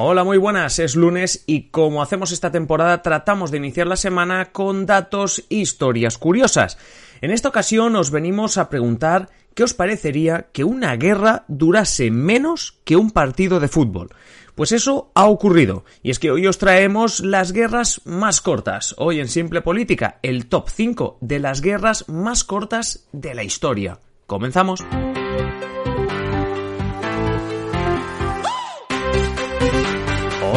Hola, muy buenas, es lunes y como hacemos esta temporada tratamos de iniciar la semana con datos e historias curiosas. En esta ocasión os venimos a preguntar qué os parecería que una guerra durase menos que un partido de fútbol. Pues eso ha ocurrido, y es que hoy os traemos las guerras más cortas. Hoy en Simple Política, el top 5 de las guerras más cortas de la historia. Comenzamos.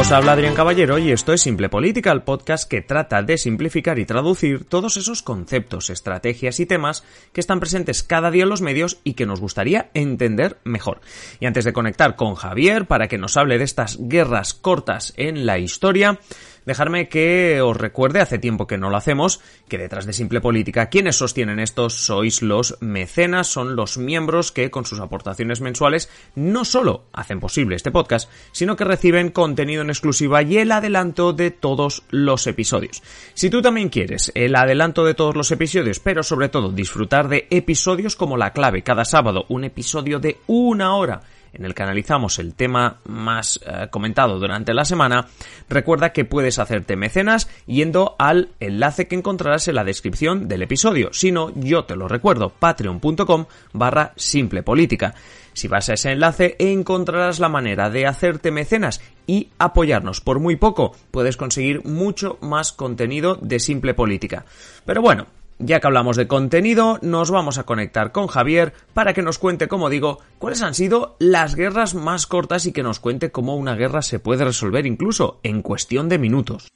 Os habla Adrián Caballero y esto es Simple Política, el podcast que trata de simplificar y traducir todos esos conceptos, estrategias y temas que están presentes cada día en los medios y que nos gustaría entender mejor. Y antes de conectar con Javier para que nos hable de estas guerras cortas en la historia, dejarme que os recuerde, hace tiempo que no lo hacemos, que detrás de Simple Política quienes sostienen esto sois los mecenas, son los miembros que con sus aportaciones mensuales no solo hacen posible este podcast, sino que reciben contenido en exclusiva y el adelanto de todos los episodios. Si tú también quieres el adelanto de todos los episodios, pero sobre todo disfrutar de episodios como La Clave, cada sábado un episodio de una hora, en el que analizamos el tema más eh, comentado durante la semana, recuerda que puedes hacerte mecenas yendo al enlace que encontrarás en la descripción del episodio. Si no, yo te lo recuerdo, patreon.com barra simple política. Si vas a ese enlace encontrarás la manera de hacerte mecenas y apoyarnos. Por muy poco puedes conseguir mucho más contenido de simple política. Pero bueno, ya que hablamos de contenido, nos vamos a conectar con Javier para que nos cuente, como digo, cuáles han sido las guerras más cortas y que nos cuente cómo una guerra se puede resolver incluso en cuestión de minutos.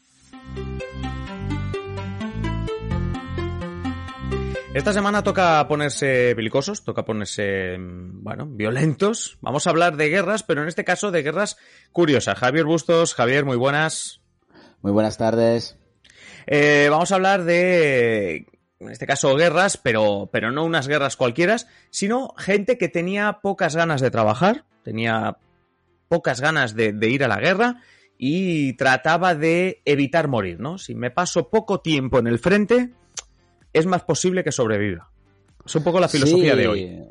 Esta semana toca ponerse belicosos, toca ponerse, bueno, violentos. Vamos a hablar de guerras, pero en este caso de guerras curiosas. Javier Bustos, Javier, muy buenas. Muy buenas tardes. Eh, vamos a hablar de en este caso guerras, pero, pero no unas guerras cualquiera, sino gente que tenía pocas ganas de trabajar, tenía pocas ganas de, ir a la guerra y trataba de evitar morir, ¿no? Si me paso poco tiempo en el frente, es más posible que sobreviva. Es un poco la filosofía de hoy.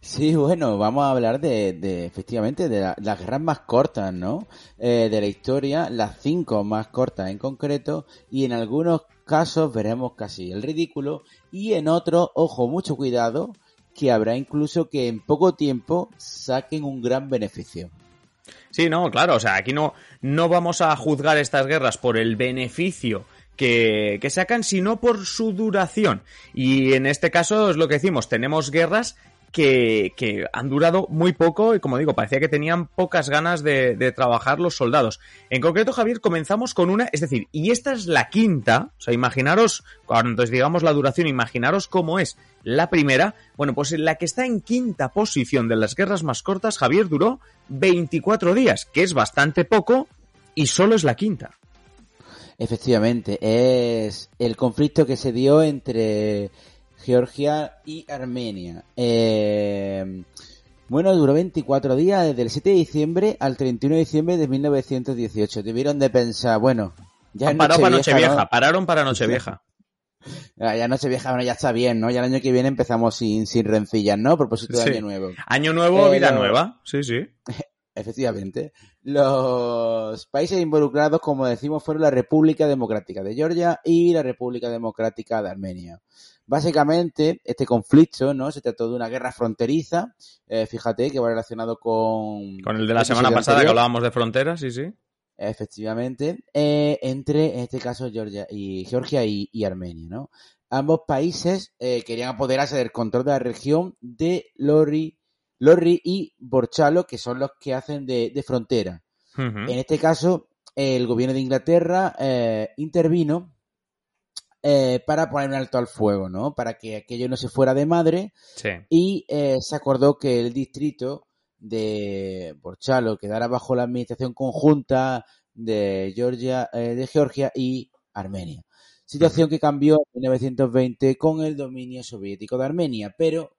Sí, bueno, vamos a hablar de, efectivamente, de las guerras más cortas, ¿no? Eh, de la historia, las cinco más cortas en concreto, y en algunos casos veremos casi el ridículo, y en otros, ojo, mucho cuidado, que habrá incluso que en poco tiempo saquen un gran beneficio. Sí, no, claro, o sea, aquí no, no vamos a juzgar estas guerras por el beneficio que, que, sacan, sino por su duración. Y en este caso es lo que decimos, tenemos guerras que, han durado muy poco y como digo, parecía que tenían pocas ganas de, de, trabajar los soldados. En concreto, Javier, comenzamos con una, es decir, y esta es la quinta, o sea, imaginaros, cuando digamos la duración, imaginaros cómo es la primera, bueno, pues la que está en quinta posición de las guerras más cortas, Javier, duró 24 días, que es bastante poco y solo es la quinta. Efectivamente, es el conflicto que se dio entre Georgia y Armenia. Eh, bueno, duró 24 días, desde el 7 de diciembre al 31 de diciembre de 1918. Debieron de pensar, bueno, ya Paró para Nochevieja, pararon para Nochevieja. Ya, ya Nochevieja, bueno, ya está bien, ¿no? Ya el año que viene empezamos sin, sin rencillas, ¿no? Propósito de Año Nuevo. Año Nuevo, vida nueva, sí, sí. Efectivamente. Los países involucrados, como decimos, fueron la República Democrática de Georgia y la República Democrática de Armenia. Básicamente, este conflicto, ¿no? Se trató de una guerra fronteriza, eh, fíjate, que va relacionado con... Con el de la semana pasada que hablábamos de fronteras, sí, sí. Efectivamente, eh, entre, en este caso, Georgia y Georgia y, Armenia, ¿no? Ambos países eh, querían apoderarse del control de la región de Lori, Lori y Borchalo, que son los que hacen de, frontera. En este caso, el gobierno de Inglaterra intervino eh, para poner un alto al fuego, ¿no? Para que aquello no se fuera de madre. Y eh, se acordó que el distrito de Borchalo quedara bajo la administración conjunta de Georgia, eh, de Georgia y Armenia. Situación que cambió en 1920 con el dominio soviético de Armenia, pero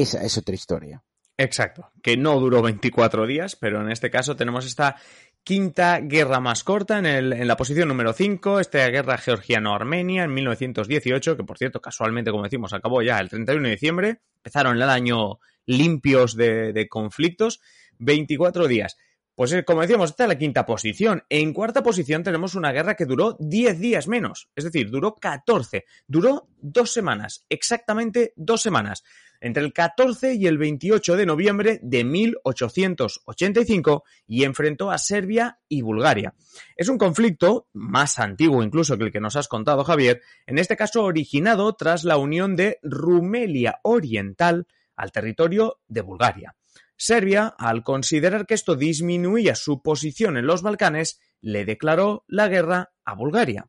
esa es otra historia. Exacto, que no duró 24 días, pero en este caso tenemos esta quinta guerra más corta en, el, en la posición número 5, esta guerra georgiano-armenia en 1918, que por cierto, casualmente, como decimos, acabó ya el 31 de diciembre, empezaron el año limpios de, de conflictos, 24 días. Pues eh, como decíamos, esta es la quinta posición. En cuarta posición tenemos una guerra que duró 10 días menos, es decir, duró 14, duró dos semanas, exactamente dos semanas, entre el 14 y el 28 de noviembre de 1885 y enfrentó a Serbia y Bulgaria. Es un conflicto más antiguo incluso que el que nos has contado, Javier, en este caso originado tras la unión de Rumelia Oriental al territorio de Bulgaria. Serbia, al considerar que esto disminuía su posición en los Balcanes, le declaró la guerra a Bulgaria.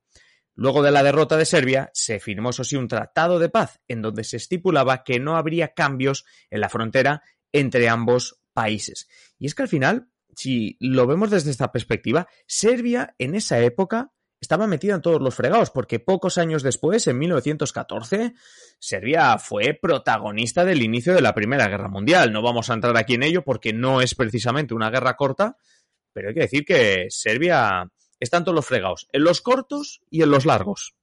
Luego de la derrota de Serbia, se firmó, eso un tratado de paz en donde se estipulaba que no habría cambios en la frontera entre ambos países. Y es que al final, si lo vemos desde esta perspectiva, Serbia en esa época estaba metida en todos los fregados, porque pocos años después, en 1914, Serbia fue protagonista del inicio de la Primera Guerra Mundial. No vamos a entrar aquí en ello porque no es precisamente una guerra corta, pero hay que decir que Serbia está en todos los fregados, en los cortos y en los largos.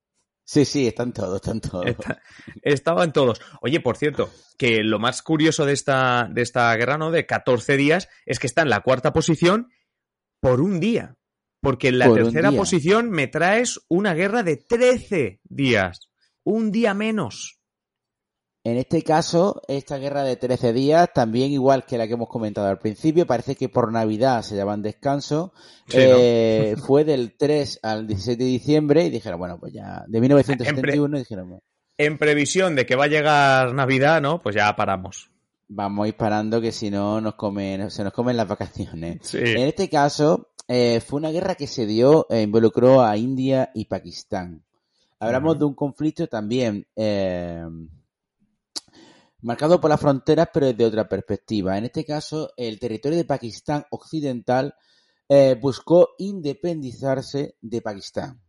Sí, sí, están todos, están todos. estaban todos. Oye, por cierto, que lo más curioso de esta, de esta guerra, ¿no? De 14 días, es que está en la cuarta posición por un día. Porque en la tercera posición me traes una guerra de 13 días. Un día menos. En este caso, esta guerra de 13 días, también igual que la que hemos comentado al principio, parece que por Navidad se llaman descanso, eh, fue del 3 al 16 de diciembre y dijeron, bueno, pues ya, de 1971 dijeron... En previsión de que va a llegar Navidad, ¿no? Pues ya paramos. Vamos a ir parando que si no nos comen, se nos comen las vacaciones. En este caso, eh, fue una guerra que se dio, e involucró a India y Pakistán. Hablamos de un conflicto también eh, marcado por las fronteras, pero desde otra perspectiva. En este caso, el territorio de Pakistán occidental buscó independizarse de Pakistán.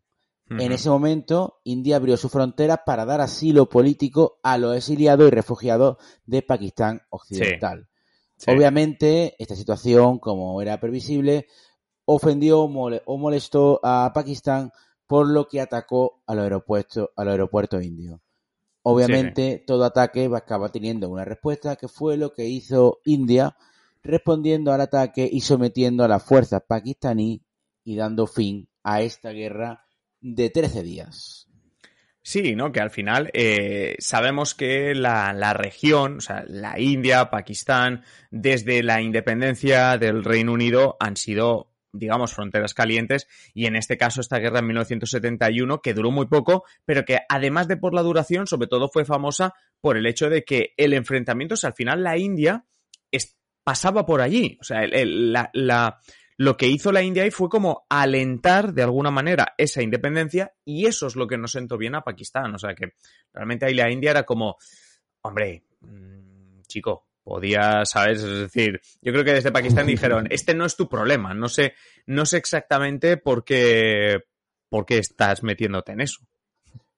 En ese momento, India abrió sus fronteras para dar asilo político a los exiliados y refugiados de Pakistán occidental. Obviamente, esta situación, como era previsible, ofendió o molestó a Pakistán por lo que atacó al aeropuerto, al aeropuerto indio. Obviamente, todo ataque acaba teniendo una respuesta que fue lo que hizo India, respondiendo al ataque y sometiendo a las fuerzas pakistaní y dando fin a esta guerra de 13 días. Sí, ¿no? Que al final eh, sabemos que la, la, región, o sea, la India, Pakistán, desde la independencia del Reino Unido han sido digamos, fronteras calientes, y en este caso esta guerra en 1971, que duró muy poco, pero que además de por la duración, sobre todo fue famosa por el hecho de que el enfrentamiento, o sea, al final la India pasaba por allí, o sea, la, lo que hizo la India ahí fue como alentar de alguna manera esa independencia y eso es lo que nos sentó bien a Pakistán, o sea que realmente ahí la India era como, hombre, mm, chico, podía, ¿sabes? Es decir, yo creo que desde Pakistán dijeron, este no es tu problema, no sé, no sé exactamente por qué, por qué estás metiéndote en eso.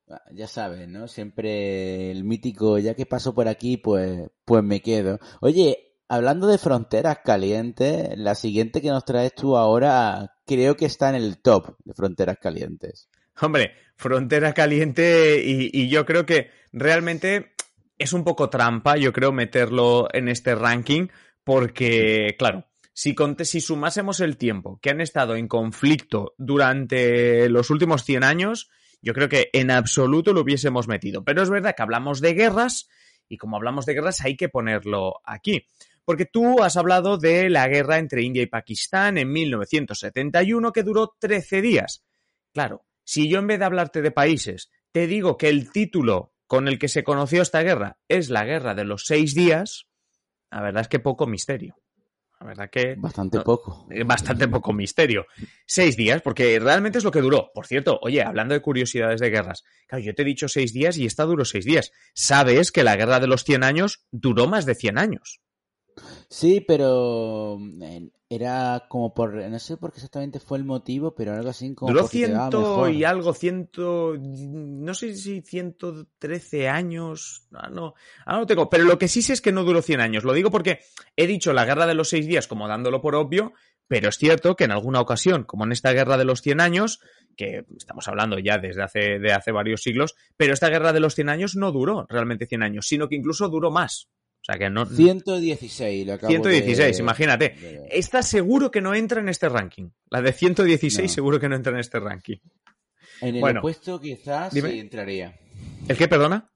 Ah, ya sabes, ¿no? Siempre el mítico, ya que paso por aquí, pues, pues me quedo. Oye, hablando de fronteras calientes, la siguiente que nos traes tú ahora creo que está en el top de fronteras calientes. Hombre, frontera caliente y, y yo creo que realmente es un poco trampa, yo creo, meterlo en este ranking, porque, claro, si, si sumásemos el tiempo que han estado en conflicto durante los últimos 100 años, yo creo que en absoluto lo hubiésemos metido. Pero es verdad que hablamos de guerras, y como hablamos de guerras hay que ponerlo aquí. Porque tú has hablado de la guerra entre India y Pakistán en 1971 que duró 13 días. Claro, si yo en vez de hablarte de países te digo que el título con el que se conoció esta guerra es la guerra de los seis días, la verdad es que poco misterio. La verdad que. Bastante poco. Eh, bastante poco misterio. Seis días, porque realmente es lo que duró. Por cierto, oye, hablando de curiosidades de guerras, claro, yo te he dicho seis días y esta duró seis días. Sabes que la guerra de los cien años duró más de cien años. Sí, pero era como por, no sé por qué exactamente fue el motivo, pero algo así como... Duró ciento y algo, ciento, no sé si ciento trece años, ah, no, ah, no tengo, pero lo que sí sé es que no duró cien años, lo digo porque he dicho la guerra de los seis días como dándolo por obvio, pero es cierto que en alguna ocasión, como en esta guerra de los cien años, que estamos hablando ya desde hace, de hace varios siglos, pero esta guerra de los cien años no duró realmente cien años, sino que incluso duró más. Sea que no. 116, lo acabo 116, de- imagínate. de- Esta seguro que no entra en este ranking. La de 116 No. seguro que no entra en este ranking. En el Bueno. opuesto quizás Dime. sí entraría. ¿El qué, perdona?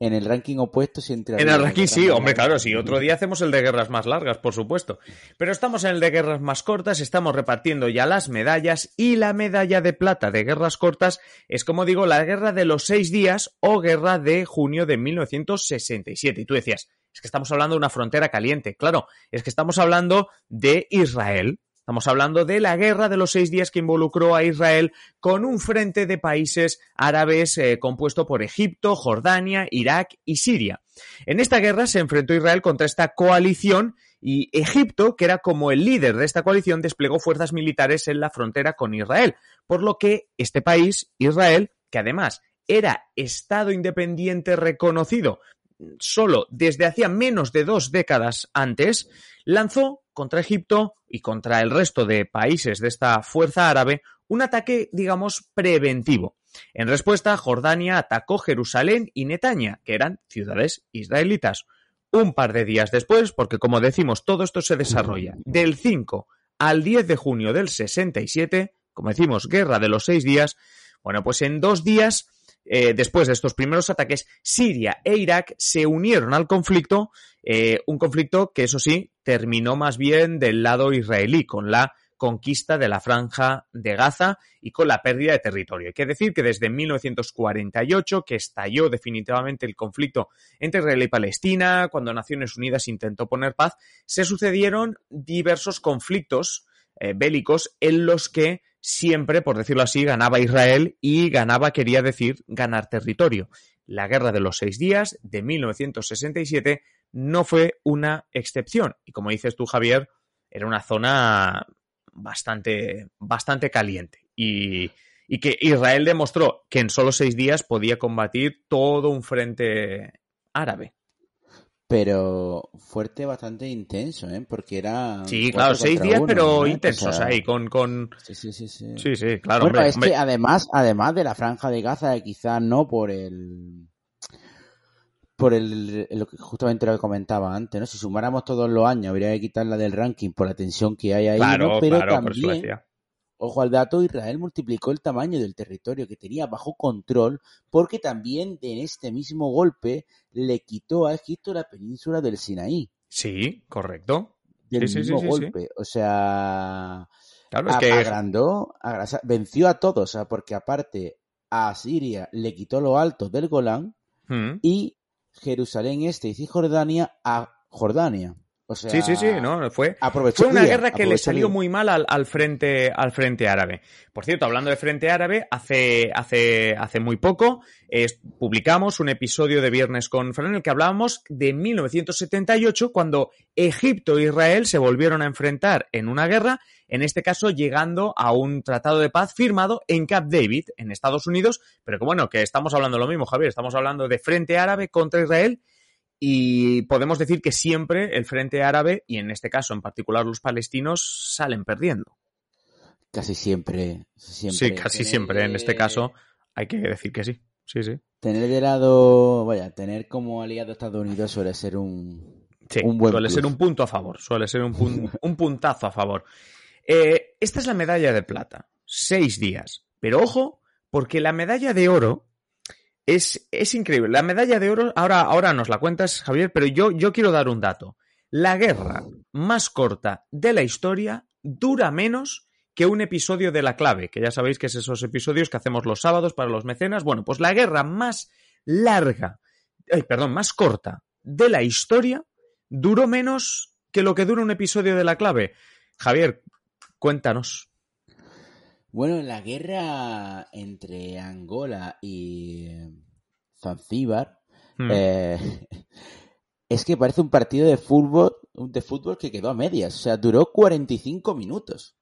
En el ranking opuesto sí entraría. En el ranking sí, hombre, claro, sí. Otro día hacemos el de guerras más largas, por supuesto. Pero estamos en el de guerras más cortas, estamos repartiendo ya las medallas y la medalla de plata de guerras cortas es, como digo, la guerra de los seis días o guerra de junio de 1967. Y tú decías, es que estamos hablando de una frontera caliente. Claro, es que estamos hablando de Israel. Estamos hablando de la guerra de los seis días que involucró a Israel con un frente de países árabes eh, compuesto por Egipto, Jordania, Irak y Siria. En esta guerra se enfrentó Israel contra esta coalición y Egipto, que era como el líder de esta coalición, desplegó fuerzas militares en la frontera con Israel, por lo que este país, Israel, que además era Estado independiente reconocido solo desde hacía menos de dos décadas antes, lanzó contra Egipto y contra el resto de países de esta fuerza árabe un ataque, digamos, preventivo. En respuesta, Jordania atacó Jerusalén y Netanya, que eran ciudades israelitas. Un par de días después, porque como decimos, todo esto se desarrolla del 5 al 10 de junio del 67, como decimos, guerra de los seis días, bueno, pues en dos días, eh, después de estos primeros ataques, Siria e Irak se unieron al conflicto, eh, un conflicto que eso sí, terminó más bien del lado israelí, con la conquista de la franja de Gaza y con la pérdida de territorio. Hay que decir que desde 1948, que estalló definitivamente el conflicto entre Israel y Palestina, cuando Naciones Unidas intentó poner paz, se sucedieron diversos conflictos eh, bélicos en los que siempre, por decirlo así, ganaba Israel y ganaba quería decir ganar territorio. La guerra de los seis días de 1967 no fue una excepción. Y como dices tú, Javier, era una zona bastante, bastante caliente. Y, y que Israel demostró que en solo seis días podía combatir todo un frente árabe. Pero fuerte, bastante intenso, ¿eh? Porque era. Sí, claro, seis días, uno, pero intensos sea, ahí, con, con... Sí, sí, sí. sí. Sí, sí, claro, bueno, hombre, es hombre. que además, además de la franja de Gaza, quizás no por el. Por el, justamente lo que comentaba antes, ¿no? Si sumáramos todos los años, habría que quitarla del ranking por la tensión que hay ahí, Claro, ¿no? Pero claro, por también, decía. Ojo al dato, Israel multiplicó el tamaño del territorio que tenía bajo control, porque también en este mismo golpe le quitó a Egipto la península del Sinaí. Sí, correcto. Del Sí, mismo sí, sí. golpe. O sea, Claro, es que agrandó, venció a todos, o sea, porque aparte a Siria le quitó los altos del Golán Mm. y Jerusalén Este y Cisjordania a Jordania. O sea, Sí, sí, sí, no, fue, fue una guerra que le salió muy mal al, al frente al frente árabe. Por cierto, hablando de frente árabe, hace hace hace muy poco eh, publicamos un episodio de Viernes con Fran en el que hablábamos de 1978 cuando Egipto e Israel se volvieron a enfrentar en una guerra, en este caso llegando a un tratado de paz firmado en Camp David en Estados Unidos, pero que bueno, que estamos hablando lo mismo, Javier, estamos hablando de frente árabe contra Israel y podemos decir que siempre el frente árabe, y en este caso en particular los palestinos, salen perdiendo. Casi siempre. siempre. Sí, casi Tener siempre. En este caso hay que decir que sí. Sí, sí. Tener de lado, vaya, tener como aliado a Estados Unidos suele ser un, Sí, Un buen suele plus. ser un punto a favor, suele ser un, pun- un puntazo a favor. Eh, esta es la medalla de plata, seis días. Pero ojo, porque la medalla de oro es, es increíble. La medalla de oro, ahora, ahora nos la cuentas, Javier, pero yo, yo quiero dar un dato. La guerra más corta de la historia dura menos que un episodio de La Clave, que ya sabéis que es esos episodios que hacemos los sábados para los mecenas. Bueno, pues la guerra más larga, ay, perdón, más corta de la historia duró menos que lo que dura un episodio de La Clave. Javier, cuéntanos. Bueno, la guerra entre Angola y eh, Zanzíbar Hmm. eh, es que parece un partido de fútbol, de fútbol que quedó a medias. O sea, duró 45 minutos.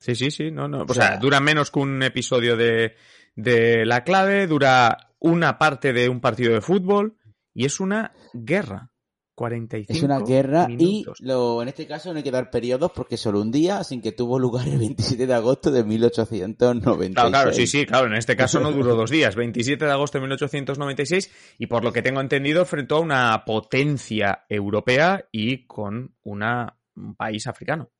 Sí, sí, sí, no, no. O, O sea, sea- dura menos que un episodio de, de La Clave, dura una parte de un partido de fútbol y es una guerra. 45 Es una guerra minutos. y lo, en este caso no hay que dar periodos porque solo un día, sin que tuvo lugar el 27 de agosto de 1896. Claro, claro, sí, sí, claro. En este caso no duró dos días. 27 de agosto de 1896 y por lo que tengo entendido enfrentó a una potencia europea y con una, un país africano.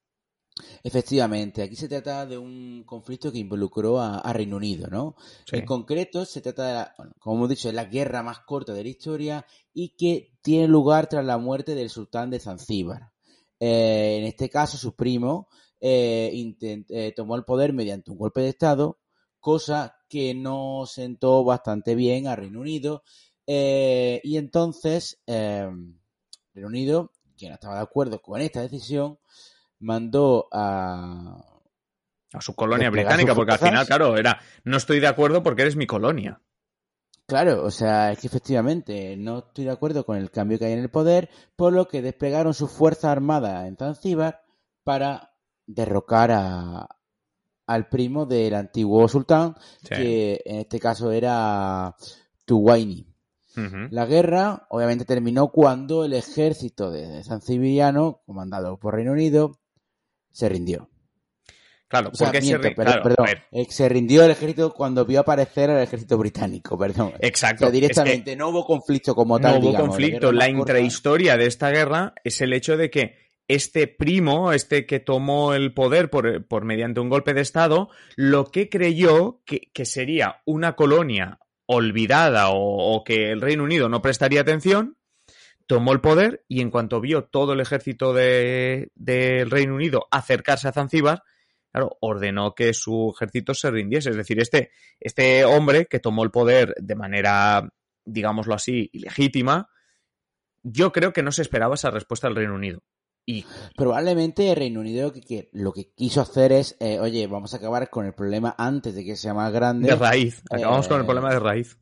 Efectivamente, aquí se trata de un conflicto que involucró a, a Reino Unido, ¿no? Sí. En concreto, se trata, bueno, como hemos dicho, es la guerra más corta de la historia y que tiene lugar tras la muerte del sultán de Zanzíbar. Eh, en este caso, su primo eh, intent- eh, tomó el poder mediante un golpe de Estado, cosa que no sentó bastante bien a Reino Unido. y entonces, Reino Unido, que no estaba de acuerdo con esta decisión, mandó a, A su colonia británica, porque al final, claro, era no estoy de acuerdo porque eres mi colonia. Claro, o sea, es que efectivamente no estoy de acuerdo con el cambio que hay en el poder, por lo que desplegaron sus fuerzas armadas en Zanzíbar para derrocar a, al primo del antiguo sultán, Sí. que en este caso era Tuwaini. La guerra obviamente terminó cuando el ejército de Zanzibariano, comandado por Reino Unido, se rindió. Claro, O sea, porque miento, se ri- pero- claro, perdón, a ver, eh, se rindió el ejército cuando vio aparecer al ejército británico, perdón. exacto. O sea, es que- directamente, no hubo conflicto como tal, no hubo digamos, conflicto. La corta. intrahistoria de esta guerra es el hecho de que este primo, este que tomó el poder por, por mediante un golpe de Estado, lo que creyó que, que sería una colonia olvidada o, o que el Reino Unido no prestaría atención, tomó el poder y en cuanto vio todo el ejército de- del Reino Unido acercarse a Zanzíbar, claro, ordenó que su ejército se rindiese. Es decir, este, este hombre que tomó el poder de manera, digámoslo así, ilegítima, yo creo que no se esperaba esa respuesta del Reino Unido. Y Probablemente el Reino Unido que, que lo que quiso hacer es, eh, oye, vamos a acabar con el problema antes de que sea más grande. de raíz, acabamos Eh, con el problema de raíz.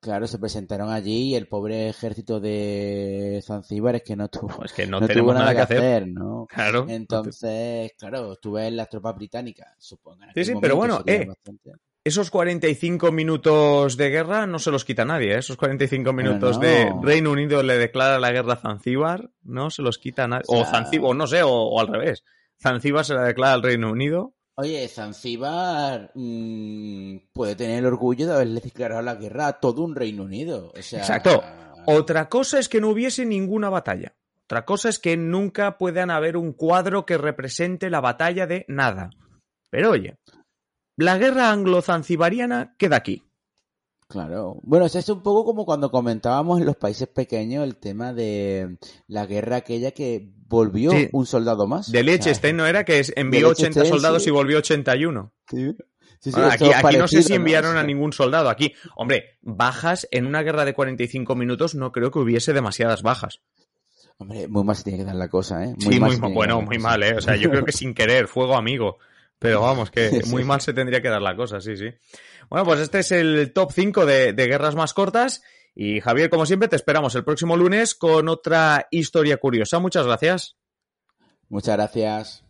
Claro, se presentaron allí y el pobre ejército de Zanzíbar es que no tuvo, Pues que no, no tenemos nada que hacer. ¿no? Claro. Entonces, claro, estuve en las tropas británicas, supongo. Sí, sí, pero bueno, eh, bastante- Esos 45 minutos de guerra no se los quita nadie, ¿eh? Esos 45 Pero minutos no. de Reino Unido le declara la guerra a Zanzíbar, no se los quita nadie. O O, sea- Zanzíbar, o no sé, o, o al revés. Zanzíbar se la declara al Reino Unido. Oye, Zanzíbar mm, puede tener el orgullo de haberle declarado la guerra a todo un Reino Unido. O sea, Exacto. Otra cosa es que no hubiese ninguna batalla. Otra cosa es que nunca puedan haber un cuadro que represente la batalla de nada. Pero oye, la guerra anglo-zanzibariana queda aquí. Claro. Bueno, es un poco como cuando comentábamos en los países pequeños el tema de la guerra aquella que volvió Sí. un soldado más. De Liechtenstein no era que envió de 80 Liechtenstein, soldados sí. y volvió 81. Sí, sí, sí, Bueno, aquí, aquí no sé si enviaron a ningún soldado. Aquí, hombre, bajas en una guerra de 45 minutos no creo que hubiese demasiadas bajas. Hombre, muy mal se tiene que dar la cosa, ¿eh? sí, muy tiene que bueno, muy mal, ¿eh? O sea, yo creo que sin querer, fuego amigo. Pero vamos, que muy mal se tendría que dar la cosa, sí, sí. Bueno, pues este es el top 5 de, de guerras más cortas. Y Javier, como siempre, te esperamos el próximo lunes con otra historia curiosa. Muchas gracias. Muchas gracias.